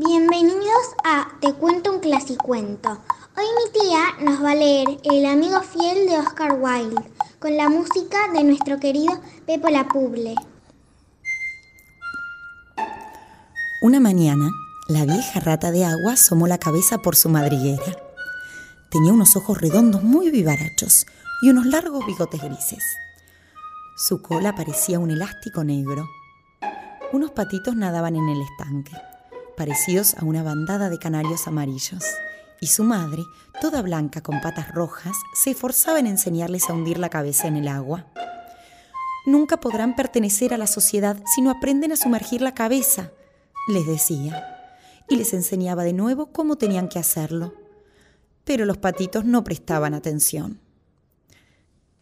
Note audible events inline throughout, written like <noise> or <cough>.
Bienvenidos a Te cuento un clasicuento. Hoy mi tía nos va a leer El amigo fiel de Oscar Wilde, con la música de nuestro querido Pepo La Puble. Una mañana, la vieja rata de agua asomó la cabeza por su madriguera. Tenía unos ojos redondos muy vivarachos y unos largos bigotes grises. Su cola parecía un elástico negro. Unos patitos nadaban en el estanque, parecidos a una bandada de canarios amarillos, y su madre, toda blanca con patas rojas, se esforzaba en enseñarles a hundir la cabeza en el agua. Nunca podrán pertenecer a la sociedad si no aprenden a sumergir la cabeza, les decía, y les enseñaba de nuevo cómo tenían que hacerlo. Pero los patitos no prestaban atención.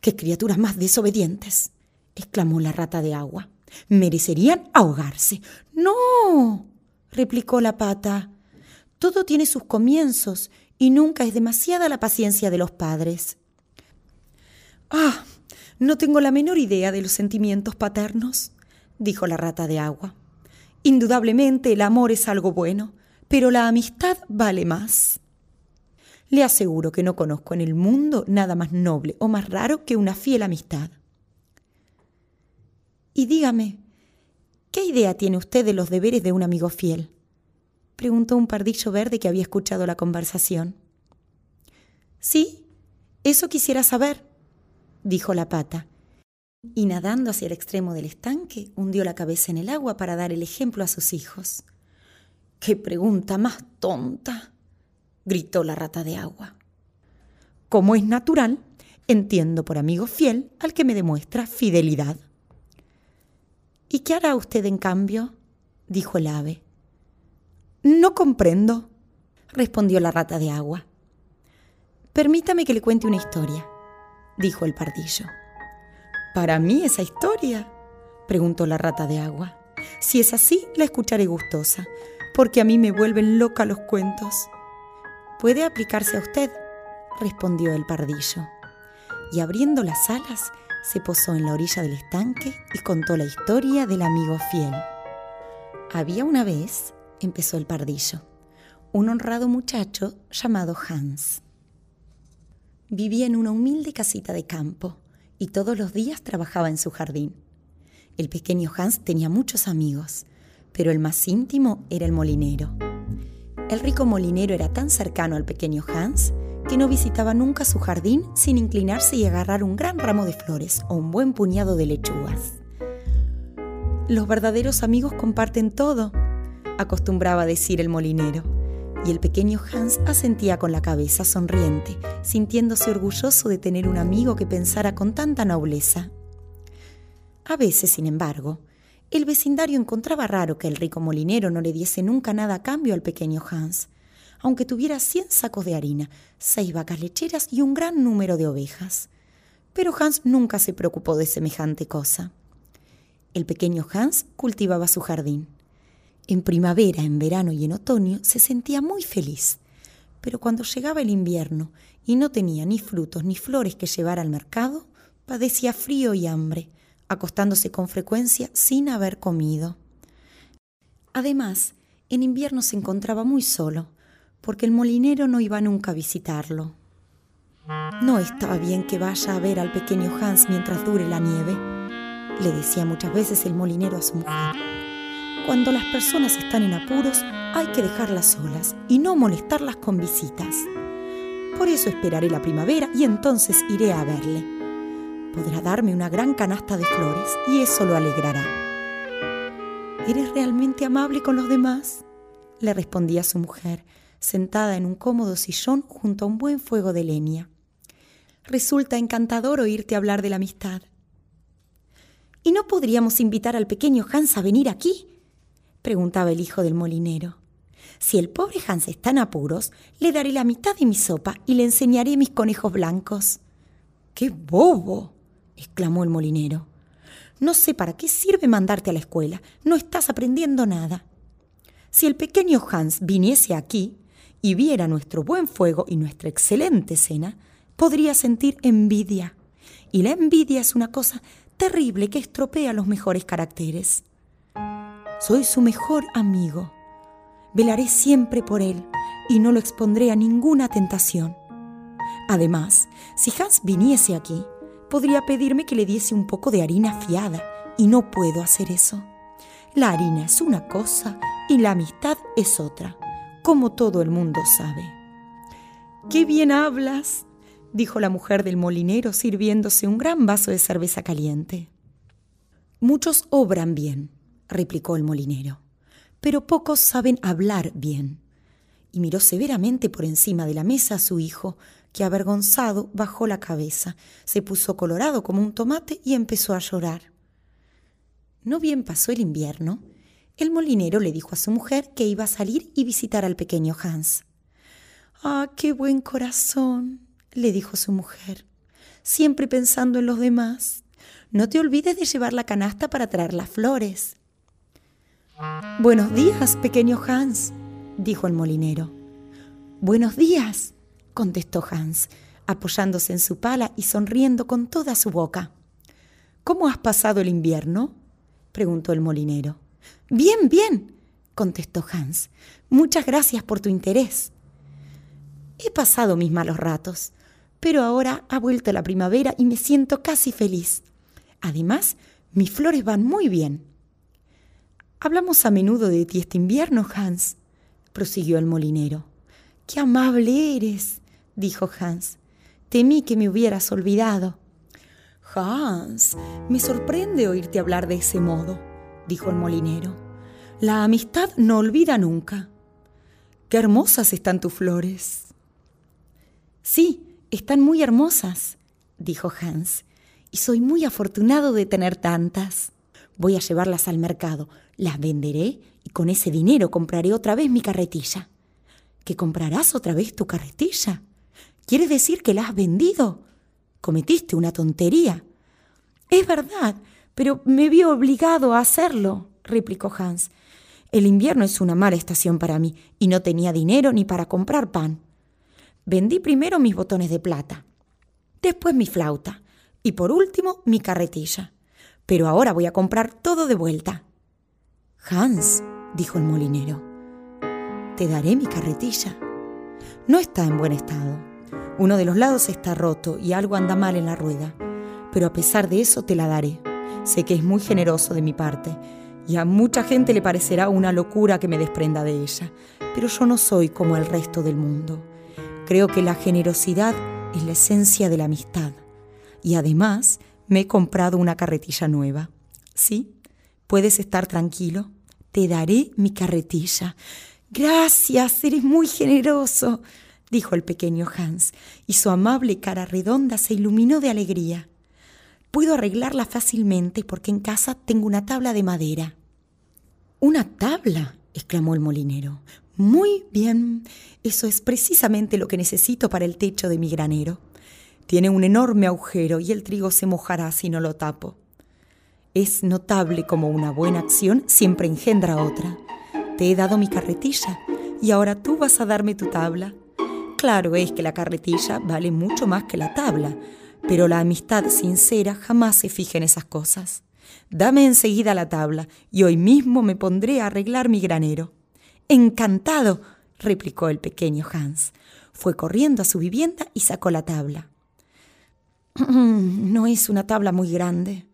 ¡Qué criaturas más desobedientes! exclamó la rata de agua. Merecerían ahogarse. No, replicó la pata. Todo tiene sus comienzos y nunca es demasiada la paciencia de los padres. Ah, no tengo la menor idea de los sentimientos paternos, dijo la rata de agua. Indudablemente el amor es algo bueno, pero la amistad vale más. Le aseguro que no conozco en el mundo nada más noble o más raro que una fiel amistad. Y dígame, ¿qué idea tiene usted de los deberes de un amigo fiel? Preguntó un pardillo verde que había escuchado la conversación. Sí, eso quisiera saber, dijo la pata, y nadando hacia el extremo del estanque, hundió la cabeza en el agua para dar el ejemplo a sus hijos. ¡Qué pregunta más tonta! gritó la rata de agua. Como es natural, entiendo por amigo fiel al que me demuestra fidelidad. ¿Y qué hará usted en cambio? dijo el ave. No comprendo, respondió la rata de agua. Permítame que le cuente una historia, dijo el pardillo. ¿Para mí esa historia? preguntó la rata de agua. Si es así, la escucharé gustosa, porque a mí me vuelven loca los cuentos. Puede aplicarse a usted, respondió el pardillo. Y abriendo las alas, se posó en la orilla del estanque y contó la historia del amigo fiel. Había una vez, empezó el pardillo, un honrado muchacho llamado Hans. Vivía en una humilde casita de campo y todos los días trabajaba en su jardín. El pequeño Hans tenía muchos amigos, pero el más íntimo era el molinero. El rico molinero era tan cercano al pequeño Hans que no visitaba nunca su jardín sin inclinarse y agarrar un gran ramo de flores o un buen puñado de lechugas. Los verdaderos amigos comparten todo, acostumbraba decir el molinero, y el pequeño Hans asentía con la cabeza sonriente, sintiéndose orgulloso de tener un amigo que pensara con tanta nobleza. A veces, sin embargo, el vecindario encontraba raro que el rico molinero no le diese nunca nada a cambio al pequeño Hans, aunque tuviera cien sacos de harina, seis vacas lecheras y un gran número de ovejas. Pero Hans nunca se preocupó de semejante cosa. El pequeño Hans cultivaba su jardín. En primavera, en verano y en otoño se sentía muy feliz, pero cuando llegaba el invierno y no tenía ni frutos ni flores que llevar al mercado, padecía frío y hambre, acostándose con frecuencia sin haber comido. Además, en invierno se encontraba muy solo, porque el molinero no iba nunca a visitarlo. No estaba bien que vaya a ver al pequeño Hans mientras dure la nieve, le decía muchas veces el molinero a su mujer. Cuando las personas están en apuros, hay que dejarlas solas y no molestarlas con visitas. Por eso esperaré la primavera y entonces iré a verle. Podrá darme una gran canasta de flores y eso lo alegrará. ¿Eres realmente amable con los demás? le respondía su mujer, sentada en un cómodo sillón junto a un buen fuego de leña. Resulta encantador oírte hablar de la amistad. ¿Y no podríamos invitar al pequeño Hans a venir aquí? Preguntaba el hijo del molinero. Si el pobre Hans está en apuros, le daré la mitad de mi sopa y le enseñaré mis conejos blancos. ¡Qué bobo! exclamó el molinero. No sé para qué sirve mandarte a la escuela. No estás aprendiendo nada. Si el pequeño Hans viniese aquí y viera nuestro buen fuego y nuestra excelente cena, podría sentir envidia. Y la envidia es una cosa terrible que estropea los mejores caracteres. Soy su mejor amigo. Velaré siempre por él y no lo expondré a ninguna tentación. Además, si Hans viniese aquí, podría pedirme que le diese un poco de harina fiada, y no puedo hacer eso. La harina es una cosa y la amistad es otra, como todo el mundo sabe. ¡Qué bien hablas! dijo la mujer del molinero sirviéndose un gran vaso de cerveza caliente. Muchos obran bien, replicó el molinero, pero pocos saben hablar bien. Y miró severamente por encima de la mesa a su hijo, que avergonzado bajó la cabeza, se puso colorado como un tomate y empezó a llorar. No bien pasó el invierno, el molinero le dijo a su mujer que iba a salir y visitar al pequeño Hans. Ah, qué buen corazón, le dijo su mujer, siempre pensando en los demás. No te olvides de llevar la canasta para traer las flores. Buenos días, pequeño Hans, dijo el molinero. Buenos días, contestó Hans, apoyándose en su pala y sonriendo con toda su boca. ¿Cómo has pasado el invierno? preguntó el molinero. Bien, bien, contestó Hans. Muchas gracias por tu interés. He pasado mis malos ratos, pero ahora ha vuelto la primavera y me siento casi feliz. Además, mis flores van muy bien. Hablamos a menudo de ti este invierno, Hans, prosiguió el molinero. Qué amable eres, dijo Hans. Temí que me hubieras olvidado. Hans, me sorprende oírte hablar de ese modo, dijo el molinero. La amistad no olvida nunca. Qué hermosas están tus flores. Sí, están muy hermosas, dijo Hans, y soy muy afortunado de tener tantas. Voy a llevarlas al mercado, las venderé y con ese dinero compraré otra vez mi carretilla. ¿Que comprarás otra vez tu carretilla? ¿Quieres decir que la has vendido? Cometiste una tontería. Es verdad, pero me vi obligado a hacerlo, replicó Hans. El invierno es una mala estación para mí y no tenía dinero ni para comprar pan. Vendí primero mis botones de plata, después mi flauta y por último mi carretilla. Pero ahora voy a comprar todo de vuelta. Hans, dijo el molinero, te daré mi carretilla. No está en buen estado. Uno de los lados está roto y algo anda mal en la rueda. Pero a pesar de eso te la daré. Sé que es muy generoso de mi parte y a mucha gente le parecerá una locura que me desprenda de ella. Pero yo no soy como el resto del mundo. Creo que la generosidad es la esencia de la amistad. Y además me he comprado una carretilla nueva. ¿Sí? Puedes estar tranquilo. Te daré mi carretilla. Gracias, eres muy generoso, dijo el pequeño Hans, y su amable cara redonda se iluminó de alegría. Puedo arreglarla fácilmente porque en casa tengo una tabla de madera. ¿Una tabla? exclamó el molinero. Muy bien, eso es precisamente lo que necesito para el techo de mi granero. Tiene un enorme agujero y el trigo se mojará si no lo tapo. Es notable como una buena acción siempre engendra otra. Te he dado mi carretilla y ahora tú vas a darme tu tabla. Claro es que la carretilla vale mucho más que la tabla, pero la amistad sincera jamás se fija en esas cosas. Dame enseguida la tabla y hoy mismo me pondré a arreglar mi granero. Encantado, replicó el pequeño Hans. Fue corriendo a su vivienda y sacó la tabla. <clears throat> No es una tabla muy grande,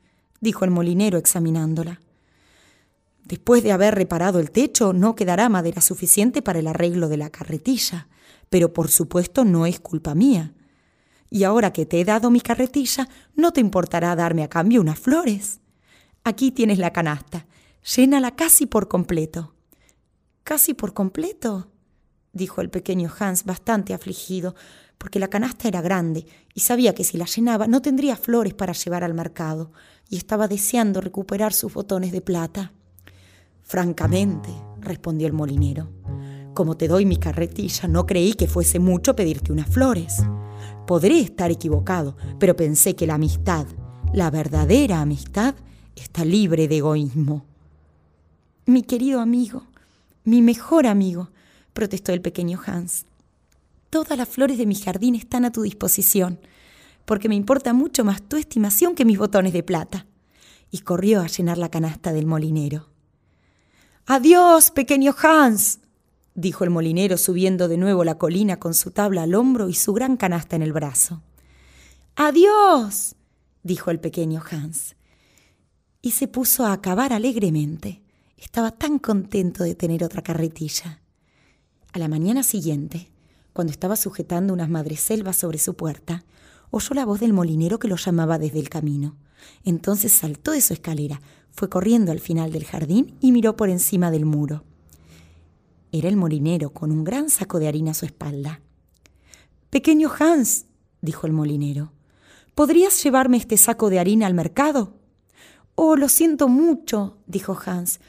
dijo el molinero examinándola. Después de haber reparado el techo, no quedará madera suficiente para el arreglo de la carretilla, pero por supuesto no es culpa mía. Y ahora que te he dado mi carretilla, no te importará darme a cambio unas flores. Aquí tienes la canasta, llénala casi por completo. Casi por completo, dijo el pequeño Hans bastante afligido, porque la canasta era grande y sabía que si la llenaba no tendría flores para llevar al mercado, y estaba deseando recuperar sus botones de plata. Francamente, respondió el molinero, como te doy mi carretilla, no creí que fuese mucho pedirte unas flores. Podré estar equivocado, pero pensé que la amistad, la verdadera amistad, está libre de egoísmo. Mi querido amigo, mi mejor amigo, protestó el pequeño Hans. Todas las flores de mi jardín están a tu disposición, porque me importa mucho más tu estimación que mis botones de plata. Y corrió a llenar la canasta del molinero. Adiós, pequeño Hans, dijo el molinero subiendo de nuevo la colina con su tabla al hombro y su gran canasta en el brazo. Adiós, dijo el pequeño Hans. Y se puso a acabar alegremente. Estaba tan contento de tener otra carretilla. A la mañana siguiente, cuando estaba sujetando unas madreselvas sobre su puerta, oyó la voz del molinero que lo llamaba desde el camino. Entonces saltó de su escalera, fue corriendo al final del jardín y miró por encima del muro. Era el molinero con un gran saco de harina a su espalda. Pequeño Hans, dijo el molinero, ¿podrías llevarme este saco de harina al mercado? Oh, lo siento mucho, dijo Hans,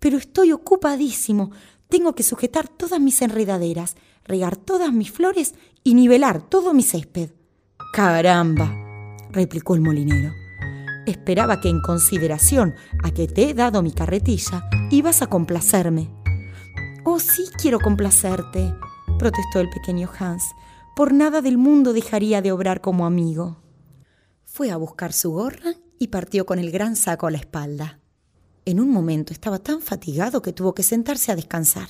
pero estoy ocupadísimo. Tengo que sujetar todas mis enredaderas, regar todas mis flores y nivelar todo mi césped. Caramba, replicó el molinero. Esperaba que en consideración a que te he dado mi carretilla, ibas a complacerme. Oh, sí quiero complacerte, protestó el pequeño Hans. Por nada del mundo dejaría de obrar como amigo. Fue a buscar su gorra y partió con el gran saco a la espalda. En un momento estaba tan fatigado que tuvo que sentarse a descansar.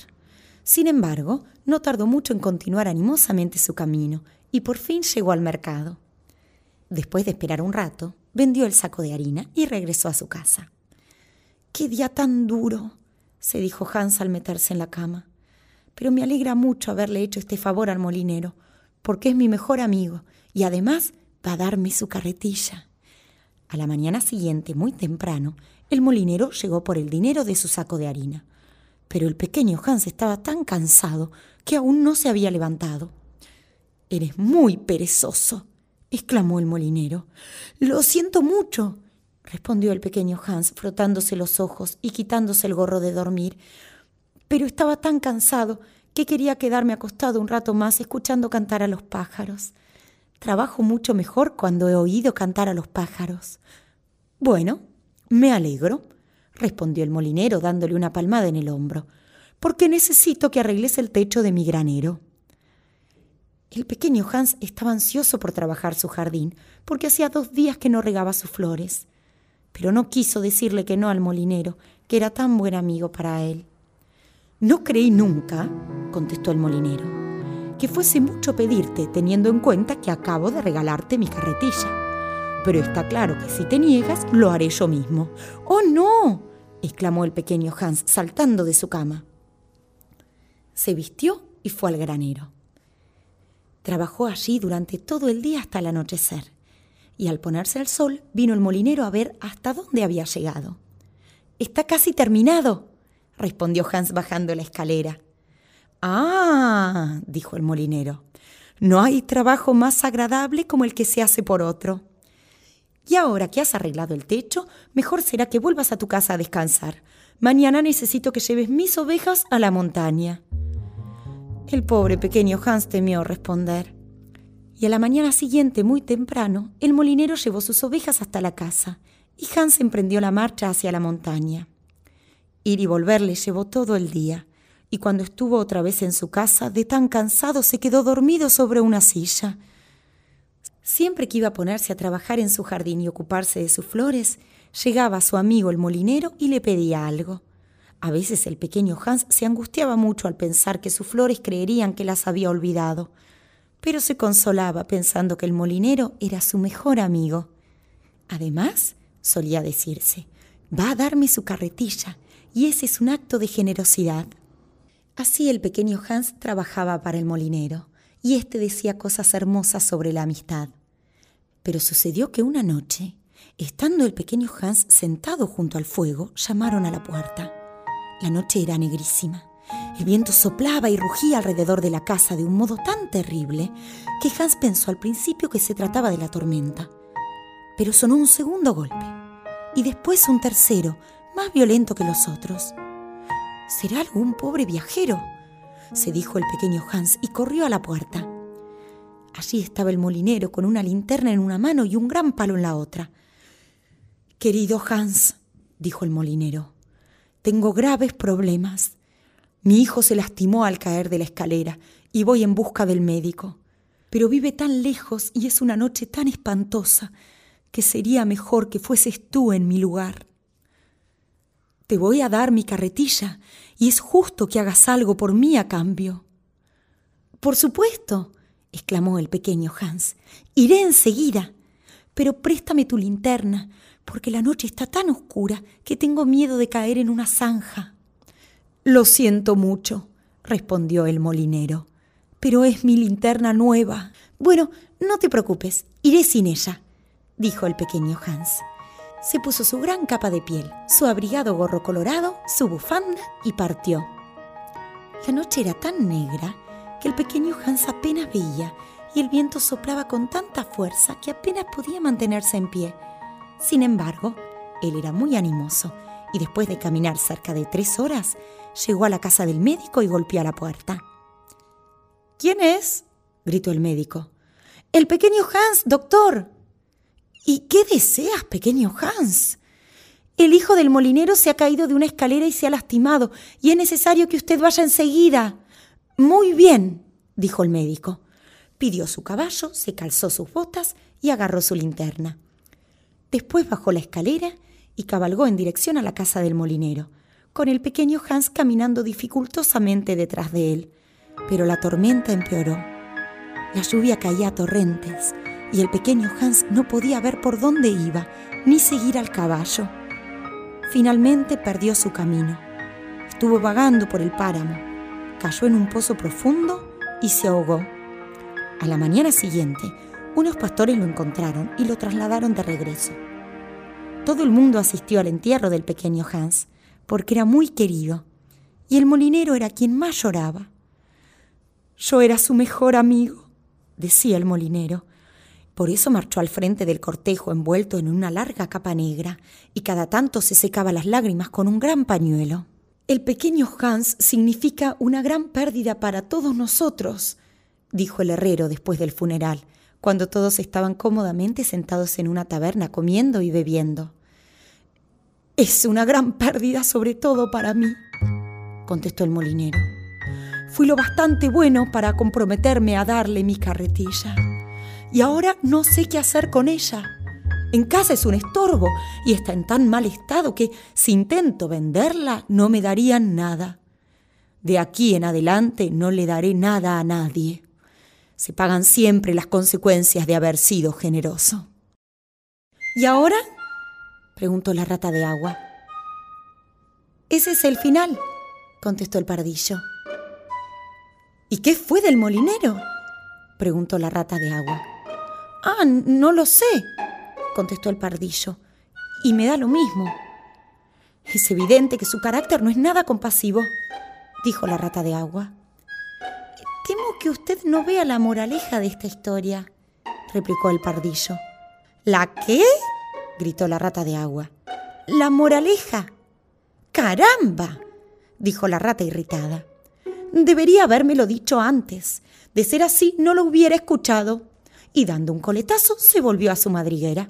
Sin embargo, no tardó mucho en continuar animosamente su camino y por fin llegó al mercado. Después de esperar un rato, vendió el saco de harina y regresó a su casa. ¡Qué día tan duro! se dijo Hans al meterse en la cama. Pero me alegra mucho haberle hecho este favor al molinero, porque es mi mejor amigo y además va a darme su carretilla. A la mañana siguiente, muy temprano, el molinero llegó por el dinero de su saco de harina. Pero el pequeño Hans estaba tan cansado que aún no se había levantado. Eres muy perezoso, exclamó el molinero. Lo siento mucho, respondió el pequeño Hans, frotándose los ojos y quitándose el gorro de dormir. Pero estaba tan cansado que quería quedarme acostado un rato más escuchando cantar a los pájaros. Trabajo mucho mejor cuando he oído cantar a los pájaros. Bueno, me alegro, respondió el molinero dándole una palmada en el hombro, porque necesito que arregles el techo de mi granero. El pequeño Hans estaba ansioso por trabajar su jardín, porque hacía dos días que no regaba sus flores. Pero no quiso decirle que no al molinero, que era tan buen amigo para él. No creí nunca, contestó el molinero, que fuese mucho pedirte, teniendo en cuenta que acabo de regalarte mi carretilla pero está claro que si te niegas, lo haré yo mismo. ¡Oh, no! exclamó el pequeño Hans, saltando de su cama. Se vistió y fue al granero. Trabajó allí durante todo el día hasta el anochecer, y al ponerse el sol vino el molinero a ver hasta dónde había llegado. Está casi terminado, respondió Hans bajando la escalera. Ah, dijo el molinero, no hay trabajo más agradable como el que se hace por otro. Y ahora que has arreglado el techo, mejor será que vuelvas a tu casa a descansar. Mañana necesito que lleves mis ovejas a la montaña. El pobre pequeño Hans temió responder. Y a la mañana siguiente, muy temprano, el molinero llevó sus ovejas hasta la casa, y Hans emprendió la marcha hacia la montaña. Ir y volver le llevó todo el día, y cuando estuvo otra vez en su casa, de tan cansado se quedó dormido sobre una silla. Siempre que iba a ponerse a trabajar en su jardín y ocuparse de sus flores, llegaba su amigo el molinero y le pedía algo. A veces el pequeño Hans se angustiaba mucho al pensar que sus flores creerían que las había olvidado, pero se consolaba pensando que el molinero era su mejor amigo. Además, solía decirse, va a darme su carretilla, y ese es un acto de generosidad. Así el pequeño Hans trabajaba para el molinero, y éste decía cosas hermosas sobre la amistad. Pero sucedió que una noche, estando el pequeño Hans sentado junto al fuego, llamaron a la puerta. La noche era negrísima. El viento soplaba y rugía alrededor de la casa de un modo tan terrible que Hans pensó al principio que se trataba de la tormenta. Pero sonó un segundo golpe y después un tercero, más violento que los otros. ¿Será algún pobre viajero? se dijo el pequeño Hans y corrió a la puerta. Allí estaba el molinero con una linterna en una mano y un gran palo en la otra. Querido Hans, dijo el molinero, tengo graves problemas. Mi hijo se lastimó al caer de la escalera y voy en busca del médico. Pero vive tan lejos y es una noche tan espantosa que sería mejor que fueses tú en mi lugar. Te voy a dar mi carretilla y es justo que hagas algo por mí a cambio. Por supuesto, exclamó el pequeño Hans. Iré enseguida. Pero préstame tu linterna, porque la noche está tan oscura que tengo miedo de caer en una zanja. Lo siento mucho, respondió el molinero. Pero es mi linterna nueva. Bueno, no te preocupes, iré sin ella, dijo el pequeño Hans. Se puso su gran capa de piel, su abrigado gorro colorado, su bufanda y partió. La noche era tan negra que el pequeño Hans apenas veía y el viento soplaba con tanta fuerza que apenas podía mantenerse en pie. Sin embargo, él era muy animoso y después de caminar cerca de tres horas, llegó a la casa del médico y golpeó a la puerta. ¿Quién es? gritó el médico. El pequeño Hans, doctor. ¿Y qué deseas, pequeño Hans? El hijo del molinero se ha caído de una escalera y se ha lastimado, y es necesario que usted vaya enseguida. Muy bien, dijo el médico. Pidió su caballo, se calzó sus botas y agarró su linterna. Después bajó la escalera y cabalgó en dirección a la casa del molinero, con el pequeño Hans caminando dificultosamente detrás de él. Pero la tormenta empeoró. La lluvia caía a torrentes y el pequeño Hans no podía ver por dónde iba ni seguir al caballo. Finalmente perdió su camino. Estuvo vagando por el páramo cayó en un pozo profundo y se ahogó. A la mañana siguiente, unos pastores lo encontraron y lo trasladaron de regreso. Todo el mundo asistió al entierro del pequeño Hans, porque era muy querido, y el molinero era quien más lloraba. Yo era su mejor amigo, decía el molinero. Por eso marchó al frente del cortejo envuelto en una larga capa negra, y cada tanto se secaba las lágrimas con un gran pañuelo. El pequeño Hans significa una gran pérdida para todos nosotros, dijo el herrero después del funeral, cuando todos estaban cómodamente sentados en una taberna comiendo y bebiendo. Es una gran pérdida sobre todo para mí, contestó el molinero. Fui lo bastante bueno para comprometerme a darle mi carretilla. Y ahora no sé qué hacer con ella. En casa es un estorbo y está en tan mal estado que si intento venderla no me darían nada. De aquí en adelante no le daré nada a nadie. Se pagan siempre las consecuencias de haber sido generoso. ¿Y ahora? preguntó la rata de agua. Ese es el final, contestó el pardillo. ¿Y qué fue del molinero? preguntó la rata de agua. Ah, no lo sé, contestó el pardillo, y me da lo mismo. Es evidente que su carácter no es nada compasivo, dijo la rata de agua. Que usted no vea la moraleja de esta historia, replicó el pardillo. ¿La qué? gritó la rata de agua. La moraleja. ¡Caramba! dijo la rata irritada. Debería habérmelo dicho antes. De ser así, no lo hubiera escuchado. Y dando un coletazo, se volvió a su madriguera.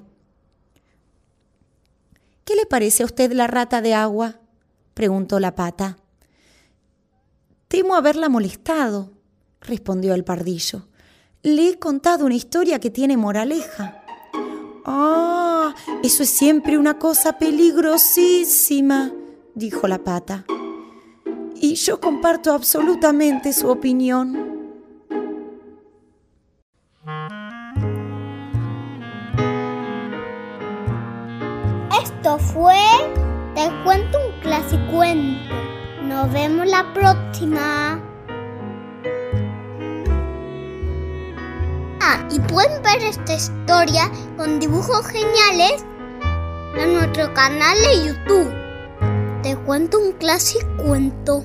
¿Qué le parece a usted la rata de agua? preguntó la pata. Temo haberla molestado, respondió el pardillo. Le he contado una historia que tiene moraleja. Ah, eso es siempre una cosa peligrosísima, dijo la pata. Y yo comparto absolutamente su opinión. Esto fue Te cuento un clasicuento. Nos vemos la próxima. Historia con dibujos geniales en nuestro canal de YouTube. Te cuento un clasicuento.